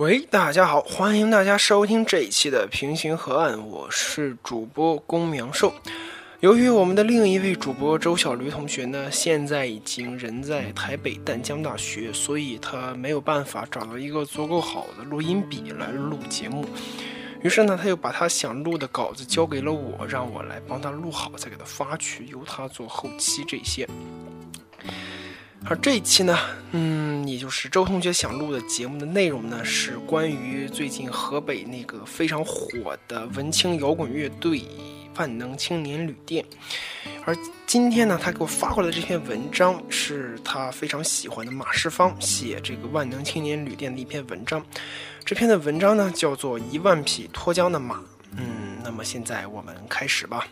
喂，大家好，欢迎大家收听这一期的平行河岸，我是主播龚苗寿。由于我们的另一位主播周小驴同学呢，现在已经人在台北淡江大学，所以他没有办法找到一个足够好的录音笔来录节目。于是呢，他又把他想录的稿子交给了我，让我来帮他录好，再给他发去，由他做后期这些。而这一期呢，嗯，也就是周同学想录的节目的内容呢，是关于最近河北那个非常火的文青摇滚乐队万能青年旅店。而今天呢，他给我发过来这篇文章，是他非常喜欢的马世芳写这个万能青年旅店的一篇文章。这篇的文章呢，叫做《一万匹脱缰的马》。嗯，那么现在我们开始吧。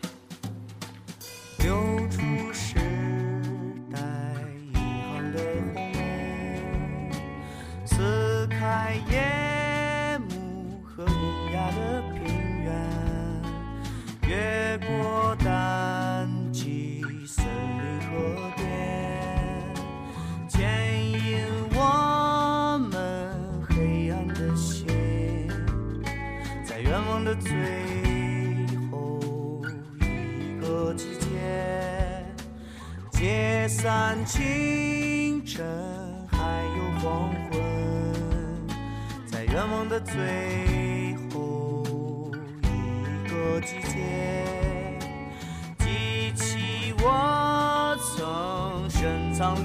夜幕和优雅的平原，越过淡季森林河边，牵引我们黑暗的心，在愿望的最后一个季节，解散清的最后一个季节，记起我曾深藏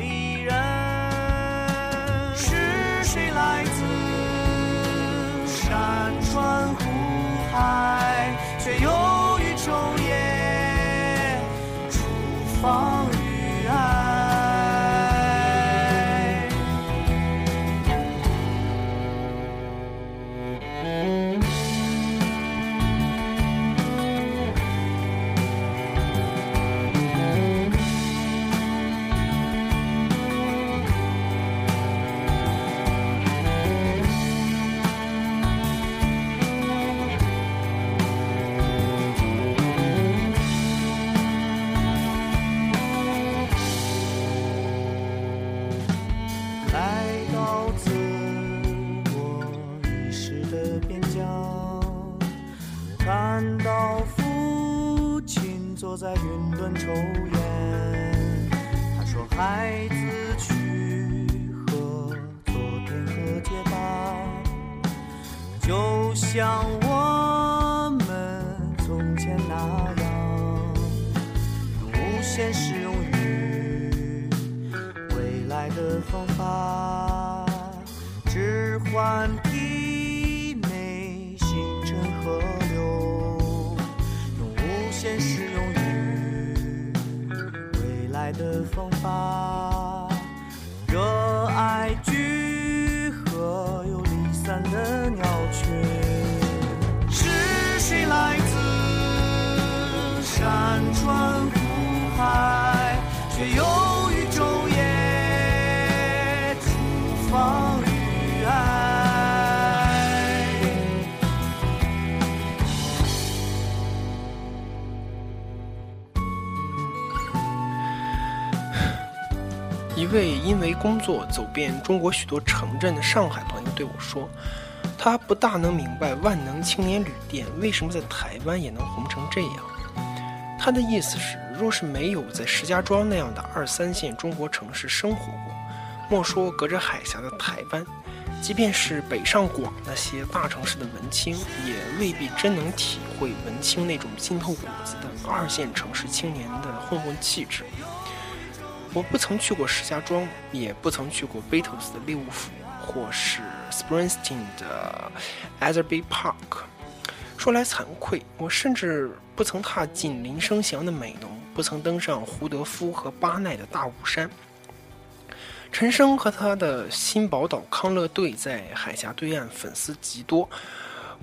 看到父亲坐在云端抽烟，他说：“孩子，去和昨天和解吧，就像我们从前那样，用无限适用于未来的方法，置换。”位因为工作走遍中国许多城镇的上海朋友对我说。他不大能明白万能青年旅店为什么在台湾也能红成这样。他的意思是，若是没有在石家庄那样的二三线中国城市生活过，莫说隔着海峡的台湾，即便是北上广那些大城市的文青，也未必真能体会文青那种浸透骨子的二线城市青年的混混气质。我不曾去过石家庄，也不曾去过 Beatles 的利物浦。或是 Springsteen 的 Atherby Park。说来惭愧，我甚至不曾踏进林生祥的美浓，不曾登上胡德夫和巴奈的大雾山。陈升和他的新宝岛康乐队在海峡对岸粉丝极多，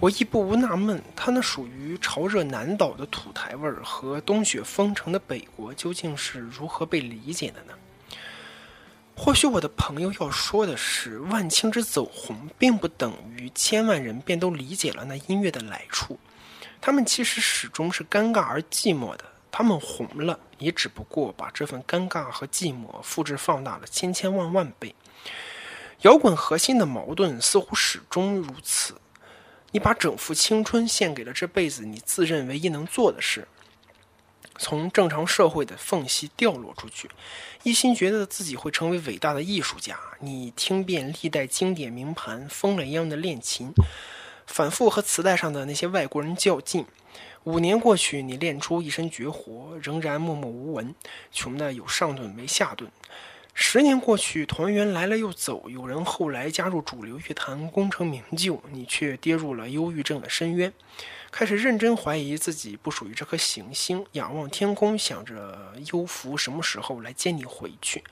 我亦不无纳闷，他那属于潮热南岛的土台味儿和冬雪封城的北国究竟是如何被理解的呢？或许我的朋友要说的是，万青之走红，并不等于千万人便都理解了那音乐的来处。他们其实始终是尴尬而寂寞的。他们红了，也只不过把这份尴尬和寂寞复制放大了千千万万倍。摇滚核心的矛盾似乎始终如此：你把整副青春献给了这辈子你自认唯一能做的事，从正常社会的缝隙掉落出去，一心觉得自己会成为伟大的艺术家。你听遍历代经典名盘，疯了一样的练琴，反复和磁带上的那些外国人较劲。五年过去，你练出一身绝活，仍然默默无闻，穷的有上顿没下顿。十年过去，团员来了又走，有人后来加入主流乐坛，功成名就，你却跌入了忧郁症的深渊，开始认真怀疑自己不属于这颗行星，仰望天空，想着幽浮什么时候来接你回去。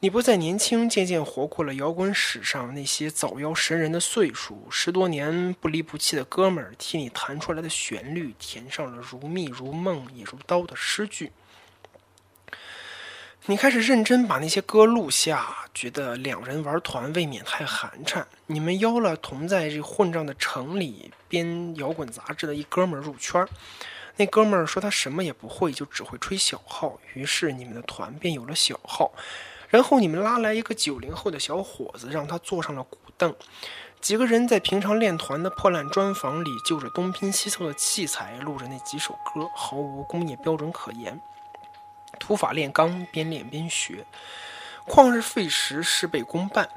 你不再年轻，渐渐活过了摇滚史上那些早夭神人的岁数。十多年不离不弃的哥们儿替你弹出来的旋律，填上了如蜜如梦也如刀的诗句。你开始认真把那些歌录下，觉得两人玩团未免太寒碜。你们邀了同在这混账的城里编摇滚杂志的一哥们儿入圈，那哥们儿说他什么也不会，就只会吹小号。于是你们的团便有了小号。然后你们拉来一个九零后的小伙子，让他坐上了古凳。几个人在平常练团的破烂砖房里，就着东拼西凑的器材录着那几首歌，毫无工业标准可言。土法炼钢，边练边学，旷日费时，事倍功半，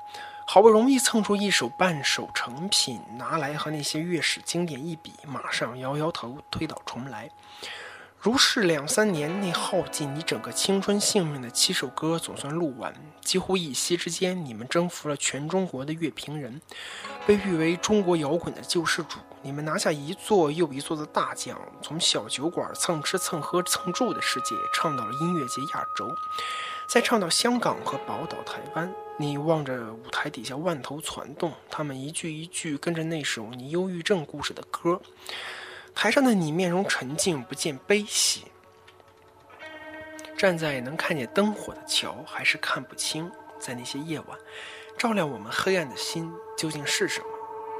好不容易蹭出一首半首成品，拿来和那些乐史经典一比，马上摇摇头，推倒重来。如是两三年，那耗尽你整个青春性命的七首歌总算录完。几乎一夕之间，你们征服了全中国的乐评人，被誉为中国摇滚的救世主。你们拿下一座又一座的大奖，从小酒馆蹭吃蹭喝蹭住的世界，唱到了音乐节亚洲，再唱到香港和宝岛台湾。你望着舞台底下万头攒动，他们一句一句跟着那首你忧郁症故事的歌。台上的你面容沉静，不见悲喜。站在能看见灯火的桥，还是看不清，在那些夜晚，照亮我们黑暗的心究竟是什么？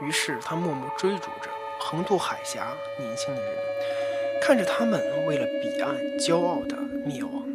于是他默默追逐着横渡海峡年轻的人，看着他们为了彼岸骄傲的灭亡。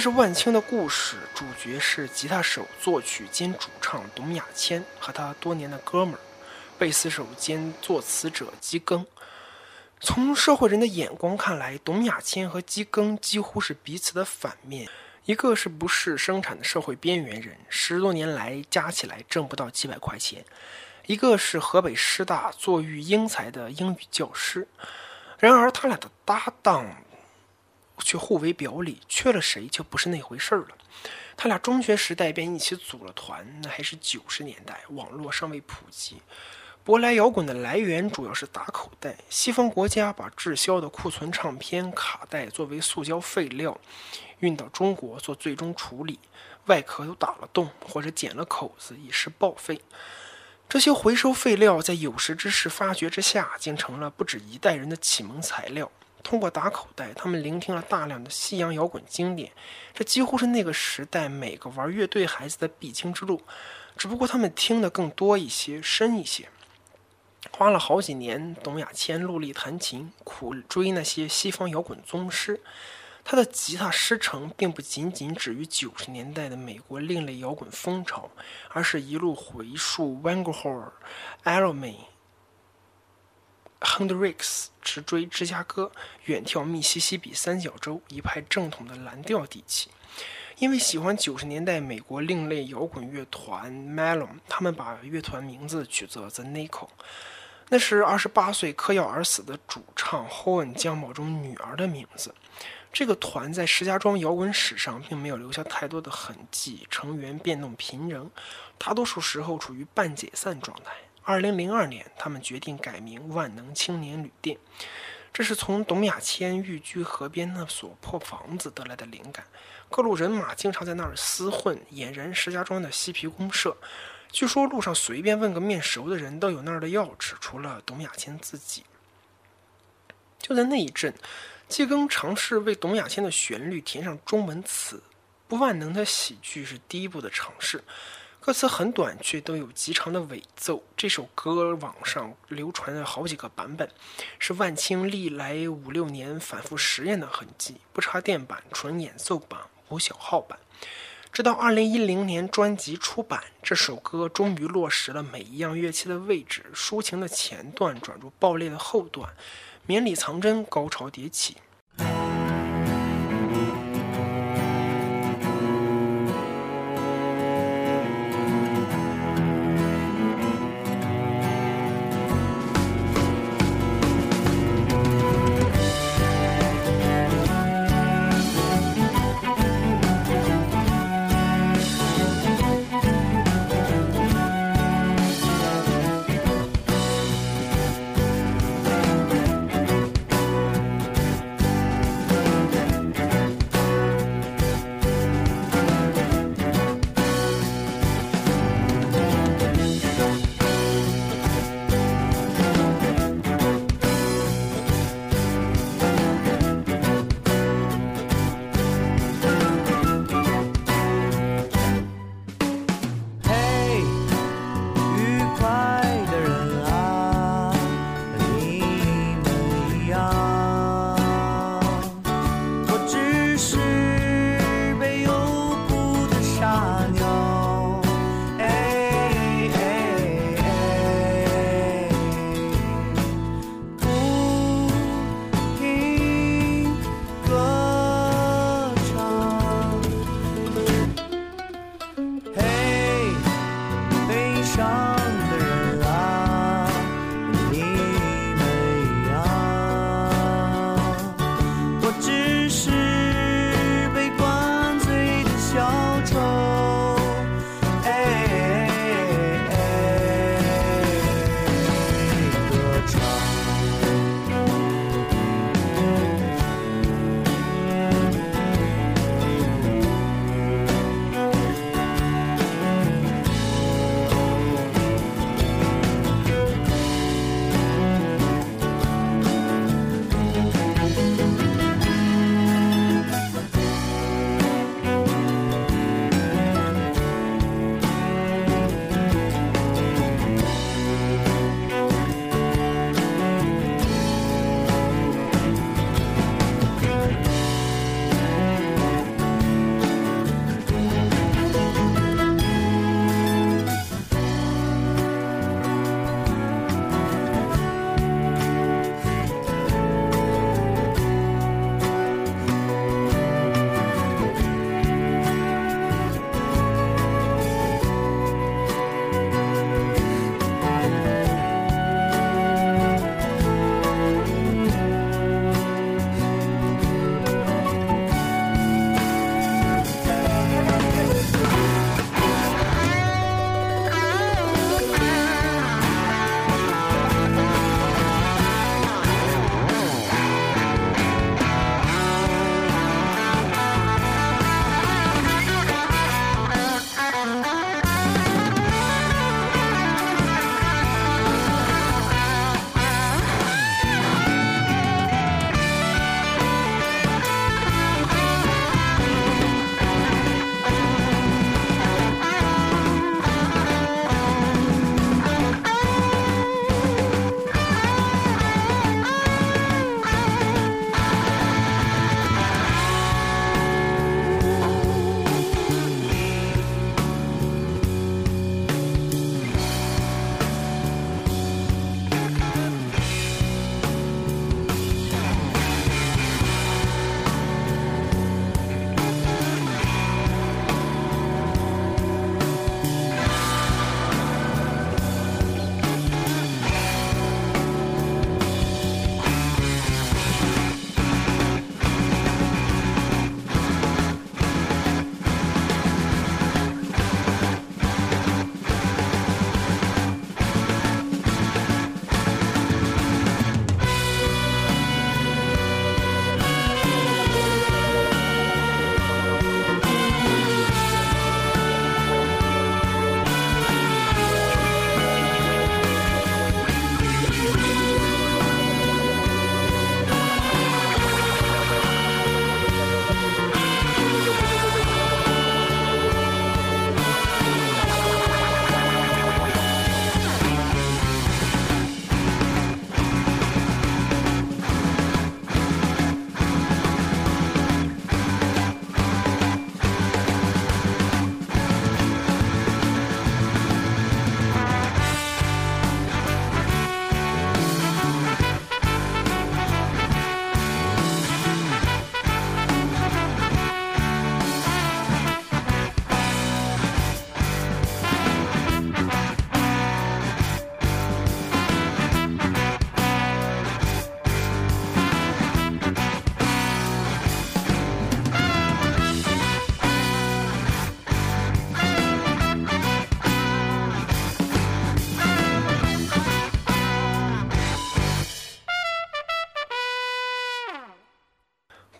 这是万青的故事，主角是吉他手、作曲兼主唱董亚千和他多年的哥们儿，贝斯手兼作词者基庚。从社会人的眼光看来，董亚千和基庚几乎是彼此的反面。一个是不是生产的社会边缘人，十多年来加起来挣不到几百块钱；一个是河北师大坐育英才的英语教师。然而，他俩的搭档。却互为表里，缺了谁就不是那回事儿了。他俩中学时代便一起组了团，那还是九十年代，网络尚未普及。舶来摇滚的来源主要是打口袋，西方国家把滞销的库存唱片卡带作为塑胶废料运到中国做最终处理，外壳都打了洞或者剪了口子以示报废。这些回收废料在有识之士发掘之下，竟成了不止一代人的启蒙材料。通过打口袋，他们聆听了大量的西洋摇滚经典，这几乎是那个时代每个玩乐队孩子的必经之路。只不过他们听的更多一些、深一些。花了好几年，董亚千陆力弹琴，苦追那些西方摇滚宗师。他的吉他师承并不仅仅止于九十年代的美国另类摇滚风潮，而是一路回溯 w a n g h o r a l o m a Hendrix 直追芝加哥，远眺密西西比三角洲，一派正统的蓝调底气。因为喜欢九十年代美国另类摇滚乐团 Melon，他们把乐团名字取作 The Nickel。那是二十八岁嗑药而死的主唱 Hoen 江宝中女儿的名字。这个团在石家庄摇滚史上并没有留下太多的痕迹，成员变动频仍，大多数时候处于半解散状态。二零零二年，他们决定改名万能青年旅店，这是从董亚千寓居河边那所破房子得来的灵感。各路人马经常在那儿厮混，俨然石家庄的嬉皮公社。据说路上随便问个面熟的人都有那儿的钥匙，除了董亚千自己。就在那一阵，季庚尝试为董亚千的旋律填上中文词，不万能的喜剧是第一步的尝试。歌词很短，却都有极长的尾奏。这首歌网上流传了好几个版本，是万青历来五六年反复实验的痕迹。不插电版，纯演奏版，无小号版。直到二零一零年专辑出版，这首歌终于落实了每一样乐器的位置，抒情的前段转入爆裂的后段，绵里藏针，高潮迭起。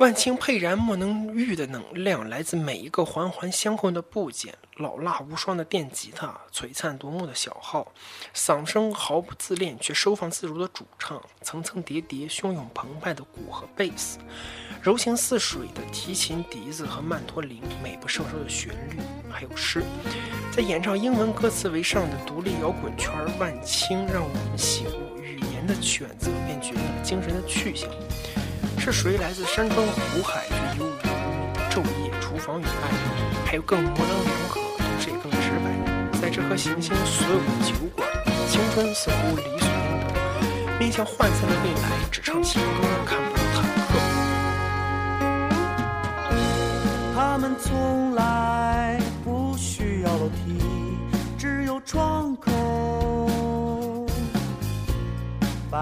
万顷沛然莫能御的能量来自每一个环环相扣的部件，老辣无双的电吉他，璀璨夺目的小号，嗓声毫不自恋却收放自如的主唱，层层叠叠汹涌澎湃的鼓和贝斯，柔情似水的提琴、笛子和曼陀林，美不胜收的旋律，还有诗，在演唱英文歌词为上的独立摇滚圈，万青让我们醒悟，语言的选择便决定了精神的去向。是谁来自山川湖海，却忧于昼夜厨房与爱？还有更模棱两可，同时也更直白。在这颗行星所有的酒馆，青春似乎理所应当。面向涣散的未来，只唱情歌，看不到坦克。他们从来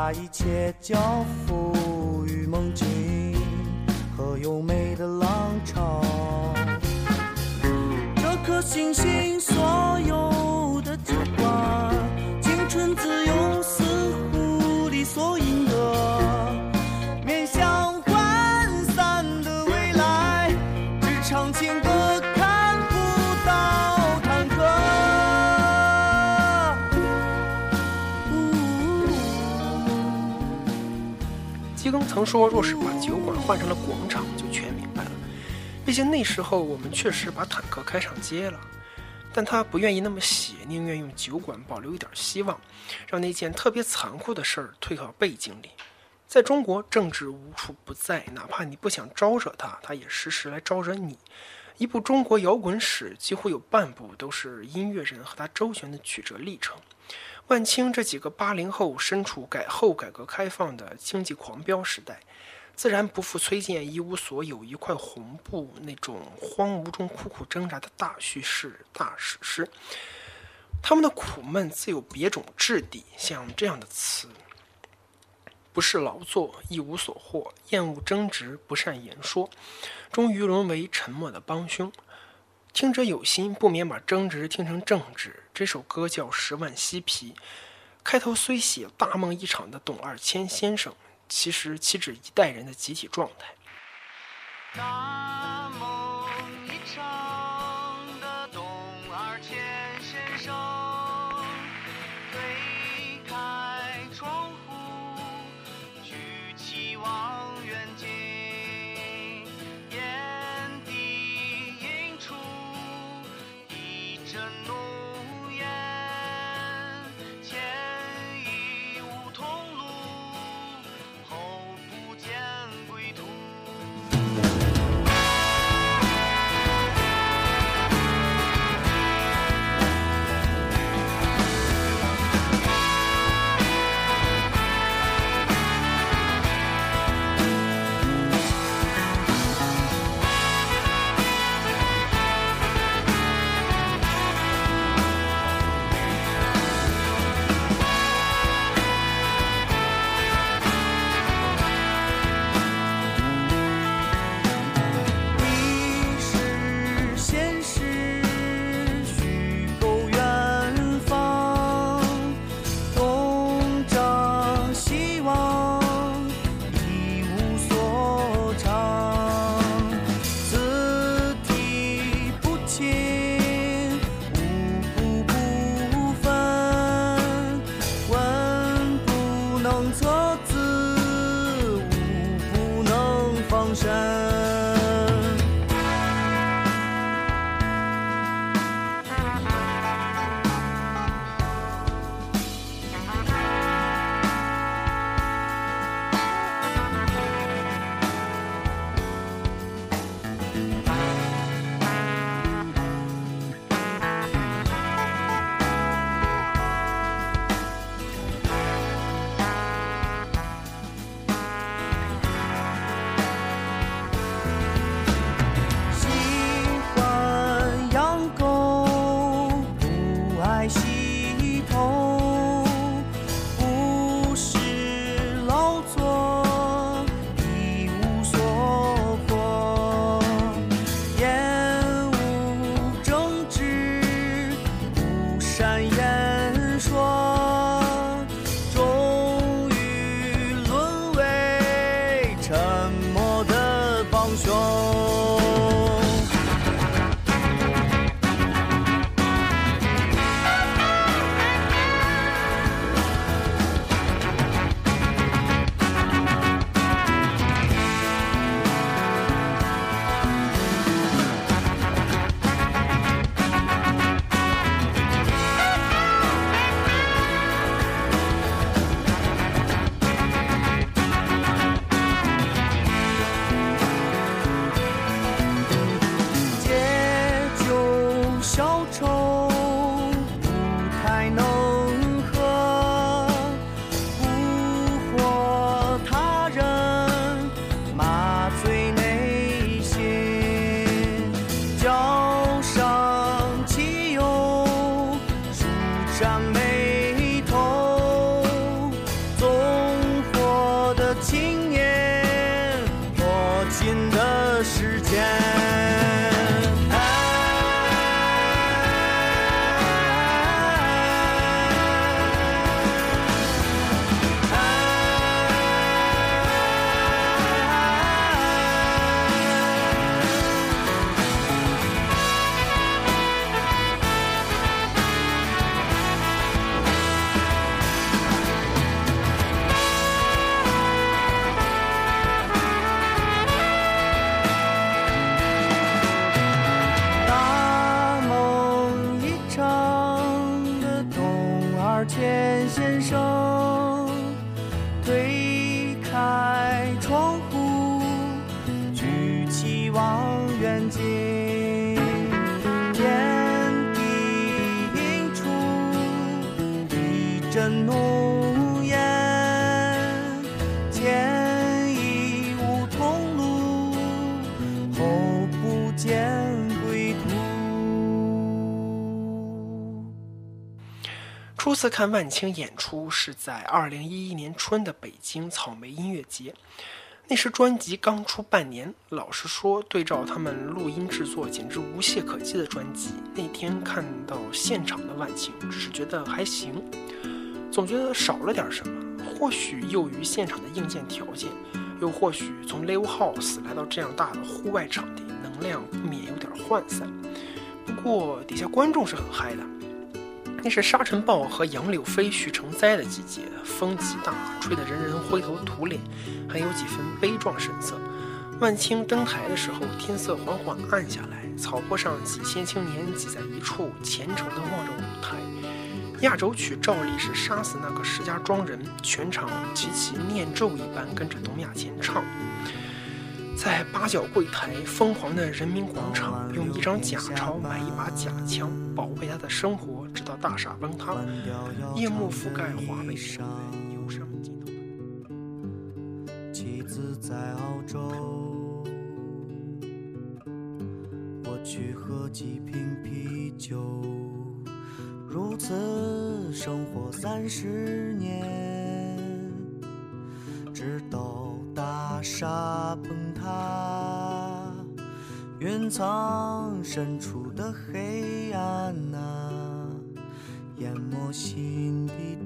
把一切交付于。梦境和优美的浪潮，这颗星星所有的酒馆，青春自由似乎理所应基庚曾说：“若是把酒馆换成了广场，就全明白了。毕竟那时候我们确实把坦克开上街了。”但他不愿意那么写，宁愿用酒馆保留一点希望，让那件特别残酷的事儿退到背景里。在中国，政治无处不在，哪怕你不想招惹他，他也时时来招惹你。一部中国摇滚史，几乎有半部都是音乐人和他周旋的曲折历程。万青这几个八零后身处改后改革开放的经济狂飙时代，自然不负崔健一无所有一块红布那种荒芜中苦苦挣扎的大叙事大史诗。他们的苦闷自有别种质地，像这样的词：不是劳作，一无所获，厌恶争执，不善言说，终于沦为沉默的帮凶。听者有心，不免把争执听成政治。这首歌叫《十万嬉皮》，开头虽写大梦一场的董二千先生，其实岂止一代人的集体状态。次看万青演出是在二零一一年春的北京草莓音乐节，那时专辑刚出半年。老实说，对照他们录音制作简直无懈可击的专辑，那天看到现场的万青，只是觉得还行，总觉得少了点什么。或许囿于现场的硬件条件，又或许从 live house 来到这样大的户外场地，能量不免有点涣散。不过底下观众是很嗨的。那是沙尘暴和杨柳飞、絮成灾的季节，风极大，吹得人人灰头土脸，还有几分悲壮神色。万青登台的时候，天色缓缓暗下来，草坡上几千青年挤在一处，虔诚地望着舞台。压轴曲照例是杀死那个石家庄人，全场齐齐念咒一般跟着董亚千唱。在八角柜台疯狂的人民广场，用一张假钞买一把假枪，保卫他的生活，直到大厦崩塌，夜幕覆盖华北平原，忧伤尽头。妻子在澳洲，我去喝几瓶啤酒，如此生活三十年，直到大厦崩塌，云层深处的黑暗啊，心底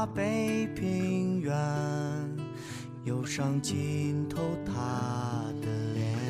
华北平原，忧伤浸透他的脸。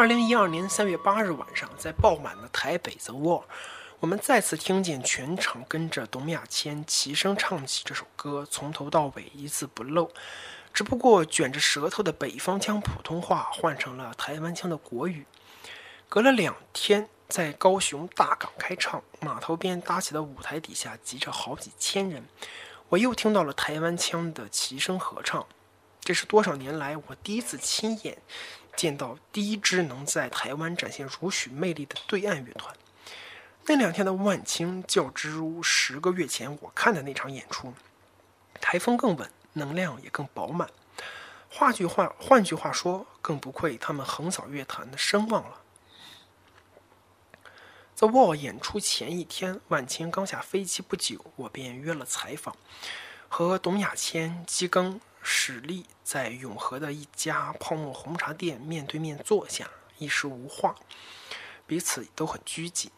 二零一二年三月八日晚上，在爆满的台北 The Wall，我们再次听见全场跟着董亚千齐声唱起这首歌，从头到尾一字不漏。只不过卷着舌头的北方腔普通话换成了台湾腔的国语。隔了两天，在高雄大港开唱，码头边搭起的舞台底下挤着好几千人，我又听到了台湾腔的齐声合唱。这是多少年来我第一次亲眼。见到第一支能在台湾展现如许魅力的对岸乐团，那两天的万青较之如十个月前我看的那场演出，台风更稳，能量也更饱满。换句话，换句话说，更不愧他们横扫乐坛的声望了。在 Wall 演出前一天，万青刚下飞机不久，我便约了采访，和董亚千、基庚。史力在永和的一家泡沫红茶店面对面坐下，一时无话，彼此都很拘谨。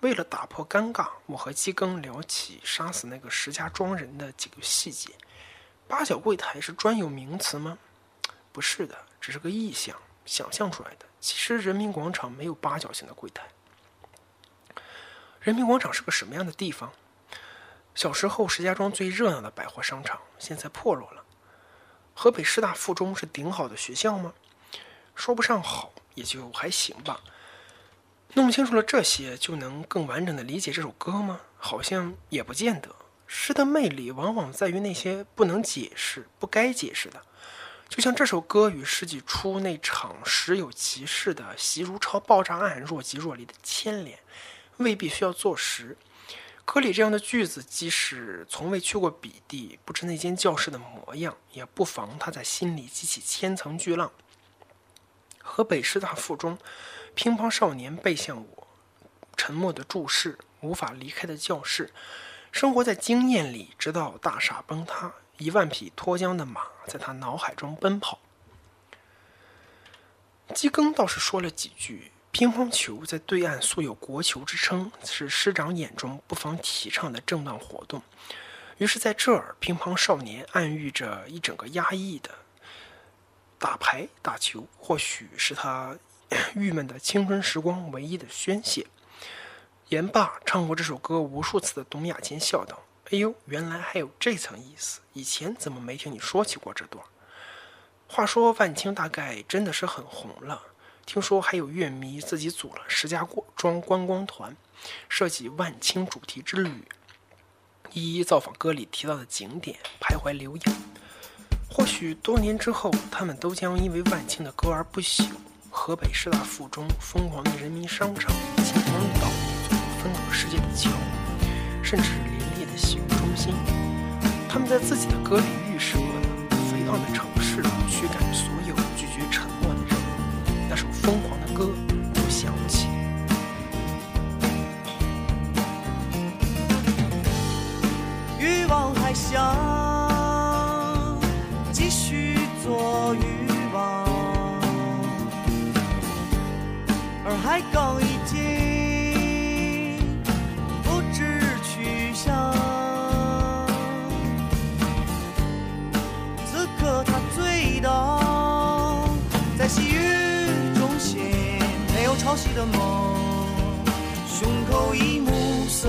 为了打破尴尬，我和姬庚聊起杀死那个石家庄人的几个细节。八角柜台是专有名词吗？不是的，只是个意象，想象出来的。其实人民广场没有八角形的柜台。人民广场是个什么样的地方？小时候石家庄最热闹的百货商场，现在破落了。河北师大附中是顶好的学校吗？说不上好，也就还行吧。弄清楚了这些，就能更完整的理解这首歌吗？好像也不见得。诗的魅力往往在于那些不能解释、不该解释的。就像这首歌与世纪初那场时有其事的习如超爆炸案若即若离的牵连，未必需要坐实。歌里这样的句子，即使从未去过彼地，不知那间教室的模样，也不妨他在心里激起千层巨浪。河北师大附中，乒乓少年背向我，沉默的注视，无法离开的教室，生活在经验里，直到大厦崩塌，一万匹脱缰的马在他脑海中奔跑。基庚倒是说了几句。乒乓球在对岸素有“国球”之称，是师长眼中不妨提倡的正当活动。于是，在这儿，乒乓少年暗喻着一整个压抑的打牌、打球，或许是他 郁闷的青春时光唯一的宣泄。言罢，唱过这首歌无数次的董亚千笑道：“哎呦，原来还有这层意思！以前怎么没听你说起过这段？”话说，万青大概真的是很红了。听说还有乐迷自己组了石家庄观光团，设计万青主题之旅，一一造访歌里提到的景点，徘徊留影。或许多年之后，他们都将因为万青的歌而不朽。河北师大附中疯狂的人民商场，秦皇岛分隔世界的桥，甚至林立的洗浴中心，他们在自己的歌里预设了肥胖的城市驱赶所有海港已经不知去向。此刻他醉倒在细雨中心，没有。潮汐的梦，胸口已暮色